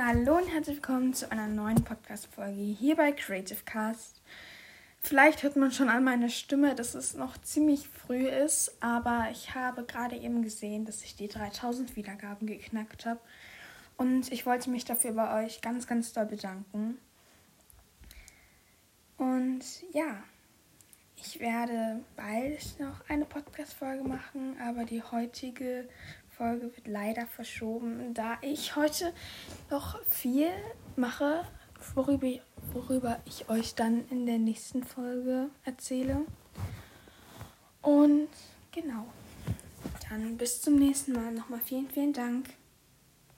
Hallo und herzlich willkommen zu einer neuen Podcast-Folge hier bei Creative Cast. Vielleicht hört man schon an meiner Stimme, dass es noch ziemlich früh ist, aber ich habe gerade eben gesehen, dass ich die 3000 Wiedergaben geknackt habe. Und ich wollte mich dafür bei euch ganz, ganz doll bedanken. Und ja, ich werde bald noch eine Podcast-Folge machen, aber die heutige Folge wird leider verschoben, da ich heute noch viel mache, worüber, worüber ich euch dann in der nächsten Folge erzähle. Und genau, dann bis zum nächsten Mal. Nochmal vielen, vielen Dank.